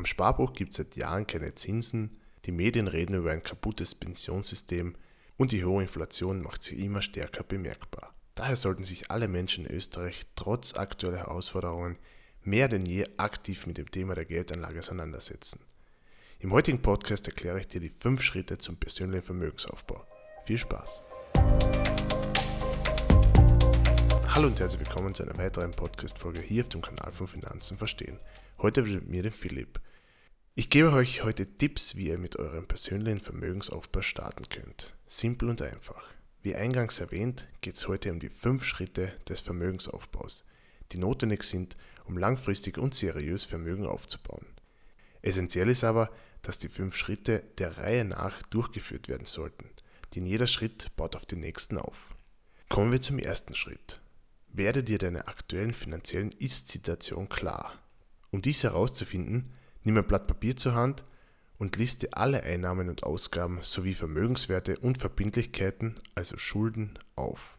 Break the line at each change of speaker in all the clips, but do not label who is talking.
Am Sparbuch gibt es seit Jahren keine Zinsen, die Medien reden über ein kaputtes Pensionssystem und die hohe Inflation macht sich immer stärker bemerkbar. Daher sollten sich alle Menschen in Österreich trotz aktueller Herausforderungen mehr denn je aktiv mit dem Thema der Geldanlage auseinandersetzen. Im heutigen Podcast erkläre ich dir die fünf Schritte zum persönlichen Vermögensaufbau. Viel Spaß! Hallo und herzlich willkommen zu einer weiteren Podcast-Folge hier auf dem Kanal von Finanzen verstehen. Heute mit mir, dem Philipp. Ich gebe euch heute Tipps, wie ihr mit eurem persönlichen Vermögensaufbau starten könnt. Simpel und einfach. Wie eingangs erwähnt, geht es heute um die fünf Schritte des Vermögensaufbaus, die notwendig sind, um langfristig und seriös Vermögen aufzubauen. Essentiell ist aber, dass die fünf Schritte der Reihe nach durchgeführt werden sollten, denn jeder Schritt baut auf den nächsten auf. Kommen wir zum ersten Schritt. Werde dir deiner aktuellen finanziellen Ist-Situation klar. Um dies herauszufinden, nimm ein Blatt Papier zur Hand und liste alle Einnahmen und Ausgaben sowie Vermögenswerte und Verbindlichkeiten, also Schulden, auf.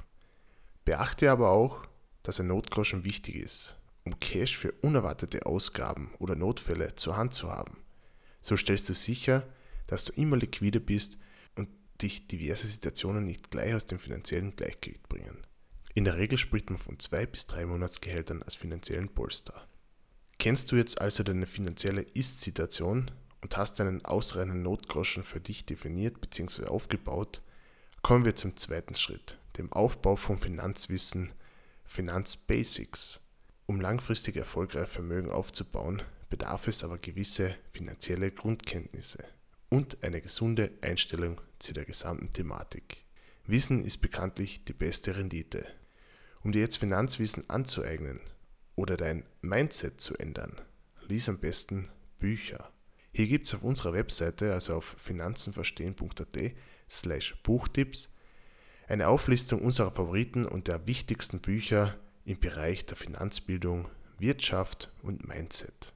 Beachte aber auch, dass ein Notgroschen wichtig ist, um Cash für unerwartete Ausgaben oder Notfälle zur Hand zu haben. So stellst du sicher, dass du immer liquide bist und dich diverse Situationen nicht gleich aus dem finanziellen Gleichgewicht bringen. In der Regel spricht man von zwei bis drei Monatsgehältern als finanziellen Polster. Kennst du jetzt also deine finanzielle Ist-Situation und hast einen ausreichenden Notgroschen für dich definiert bzw. aufgebaut, kommen wir zum zweiten Schritt, dem Aufbau von Finanzwissen, Finanzbasics. Um langfristig erfolgreich Vermögen aufzubauen, bedarf es aber gewisse finanzielle Grundkenntnisse und eine gesunde Einstellung zu der gesamten Thematik. Wissen ist bekanntlich die beste Rendite. Um dir jetzt Finanzwissen anzueignen, oder dein Mindset zu ändern, lies am besten Bücher. Hier gibt es auf unserer Webseite, also auf finanzenverstehen.at slash Buchtipps, eine Auflistung unserer Favoriten und der wichtigsten Bücher im Bereich der Finanzbildung, Wirtschaft und Mindset.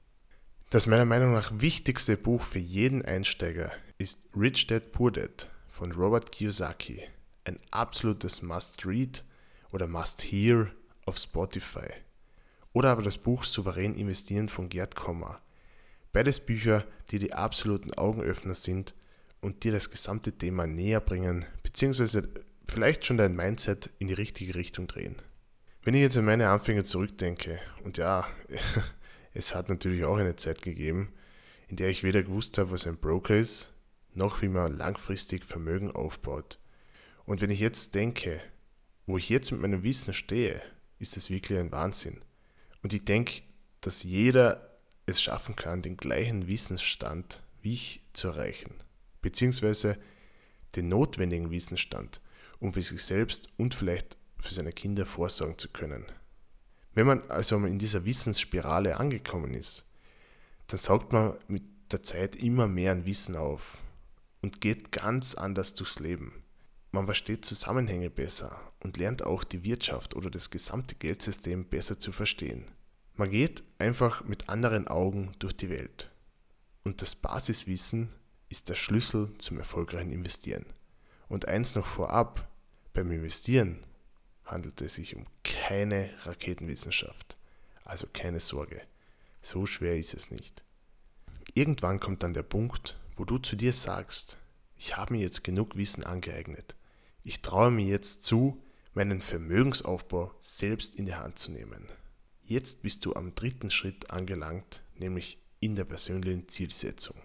Das meiner Meinung nach wichtigste Buch für jeden Einsteiger ist Rich Dad Poor Dad von Robert Kiyosaki. Ein absolutes Must-Read oder Must-Hear auf Spotify. Oder aber das Buch Souverän investieren von Gerd Kommer. Beides Bücher, die die absoluten Augenöffner sind und dir das gesamte Thema näher bringen, beziehungsweise vielleicht schon dein Mindset in die richtige Richtung drehen. Wenn ich jetzt an meine Anfänge zurückdenke, und ja, es hat natürlich auch eine Zeit gegeben, in der ich weder gewusst habe, was ein Broker ist, noch wie man langfristig Vermögen aufbaut. Und wenn ich jetzt denke, wo ich jetzt mit meinem Wissen stehe, ist es wirklich ein Wahnsinn. Und ich denke, dass jeder es schaffen kann, den gleichen Wissensstand wie ich zu erreichen, beziehungsweise den notwendigen Wissensstand, um für sich selbst und vielleicht für seine Kinder vorsorgen zu können. Wenn man also in dieser Wissensspirale angekommen ist, dann saugt man mit der Zeit immer mehr an Wissen auf und geht ganz anders durchs Leben. Man versteht Zusammenhänge besser und lernt auch die Wirtschaft oder das gesamte Geldsystem besser zu verstehen. Man geht einfach mit anderen Augen durch die Welt. Und das Basiswissen ist der Schlüssel zum erfolgreichen Investieren. Und eins noch vorab, beim Investieren handelt es sich um keine Raketenwissenschaft. Also keine Sorge, so schwer ist es nicht. Irgendwann kommt dann der Punkt, wo du zu dir sagst, ich habe mir jetzt genug Wissen angeeignet. Ich traue mir jetzt zu, meinen Vermögensaufbau selbst in die Hand zu nehmen. Jetzt bist du am dritten Schritt angelangt, nämlich in der persönlichen Zielsetzung.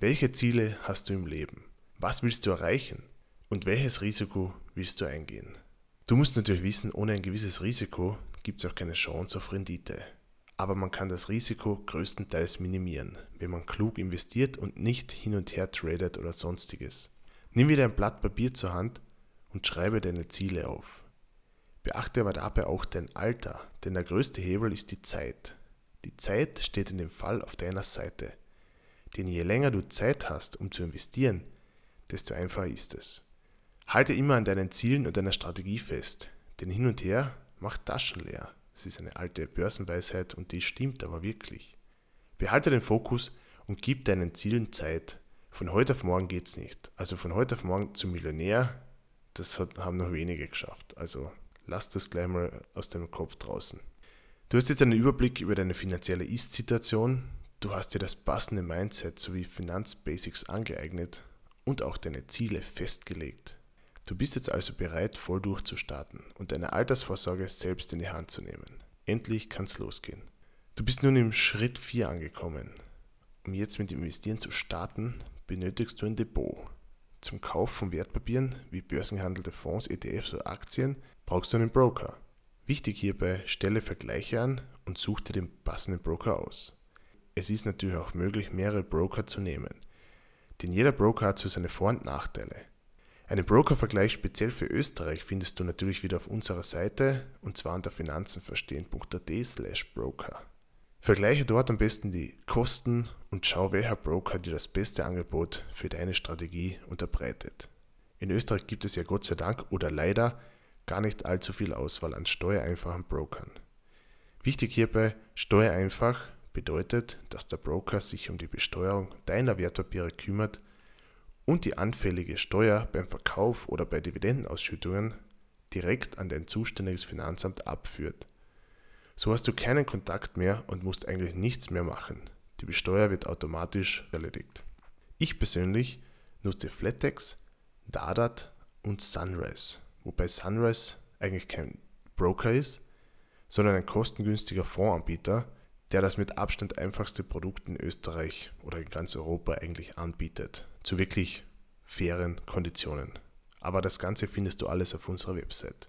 Welche Ziele hast du im Leben? Was willst du erreichen? Und welches Risiko willst du eingehen? Du musst natürlich wissen, ohne ein gewisses Risiko gibt es auch keine Chance auf Rendite. Aber man kann das Risiko größtenteils minimieren, wenn man klug investiert und nicht hin und her tradet oder sonstiges. Nimm wieder ein Blatt Papier zur Hand und schreibe deine Ziele auf. Beachte aber dabei auch dein Alter, denn der größte Hebel ist die Zeit. Die Zeit steht in dem Fall auf deiner Seite. Denn je länger du Zeit hast, um zu investieren, desto einfacher ist es. Halte immer an deinen Zielen und deiner Strategie fest, denn hin und her macht Taschen leer. Das ist eine alte Börsenweisheit und die stimmt aber wirklich. Behalte den Fokus und gib deinen Zielen Zeit. Von heute auf morgen geht's nicht. Also von heute auf morgen zum Millionär, das haben noch wenige geschafft. Also lass das gleich mal aus deinem Kopf draußen. Du hast jetzt einen Überblick über deine finanzielle Ist-Situation. du hast dir das passende Mindset sowie Finanzbasics angeeignet und auch deine Ziele festgelegt. Du bist jetzt also bereit, voll durchzustarten und deine Altersvorsorge selbst in die Hand zu nehmen. Endlich kann's losgehen. Du bist nun im Schritt 4 angekommen. Um jetzt mit Investieren zu starten, benötigst du ein Depot. Zum Kauf von Wertpapieren wie börsengehandelte Fonds, ETFs oder Aktien brauchst du einen Broker. Wichtig hierbei, stelle Vergleiche an und such dir den passenden Broker aus. Es ist natürlich auch möglich, mehrere Broker zu nehmen, denn jeder Broker hat so seine Vor- und Nachteile. Einen Brokervergleich speziell für Österreich findest du natürlich wieder auf unserer Seite und zwar unter finanzenverstehen.at slash broker. Vergleiche dort am besten die Kosten und schau, welcher Broker dir das beste Angebot für deine Strategie unterbreitet. In Österreich gibt es ja Gott sei Dank oder leider gar nicht allzu viel Auswahl an steuereinfachen Brokern. Wichtig hierbei, steuereinfach bedeutet, dass der Broker sich um die Besteuerung deiner Wertpapiere kümmert und die anfällige Steuer beim Verkauf oder bei Dividendenausschüttungen direkt an dein zuständiges Finanzamt abführt. So hast du keinen Kontakt mehr und musst eigentlich nichts mehr machen. Die Besteuer wird automatisch erledigt. Ich persönlich nutze Flatex, Dadat und Sunrise, wobei Sunrise eigentlich kein Broker ist, sondern ein kostengünstiger Fondsanbieter, der das mit Abstand einfachste Produkt in Österreich oder in ganz Europa eigentlich anbietet, zu wirklich fairen Konditionen. Aber das Ganze findest du alles auf unserer Website.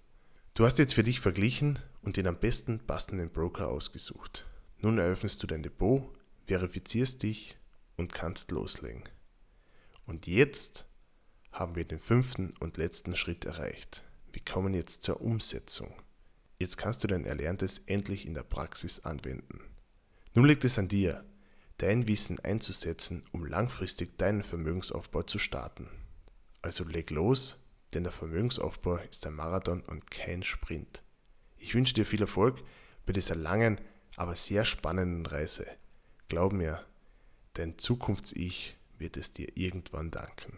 Du hast jetzt für dich verglichen und den am besten passenden Broker ausgesucht. Nun eröffnest du dein Depot, verifizierst dich und kannst loslegen. Und jetzt haben wir den fünften und letzten Schritt erreicht. Wir kommen jetzt zur Umsetzung. Jetzt kannst du dein Erlerntes endlich in der Praxis anwenden. Nun liegt es an dir, dein Wissen einzusetzen, um langfristig deinen Vermögensaufbau zu starten. Also leg los, denn der Vermögensaufbau ist ein Marathon und kein Sprint. Ich wünsche dir viel Erfolg bei dieser langen, aber sehr spannenden Reise. Glaub mir, dein Zukunfts-Ich wird es dir irgendwann danken.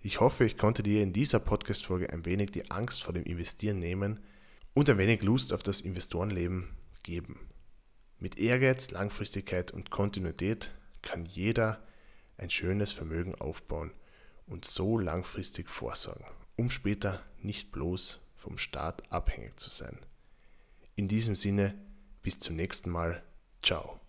Ich hoffe, ich konnte dir in dieser Podcast-Folge ein wenig die Angst vor dem Investieren nehmen und ein wenig Lust auf das Investorenleben geben. Mit Ehrgeiz, Langfristigkeit und Kontinuität kann jeder ein schönes Vermögen aufbauen und so langfristig vorsorgen, um später nicht bloß vom Staat abhängig zu sein. In diesem Sinne, bis zum nächsten Mal. Ciao.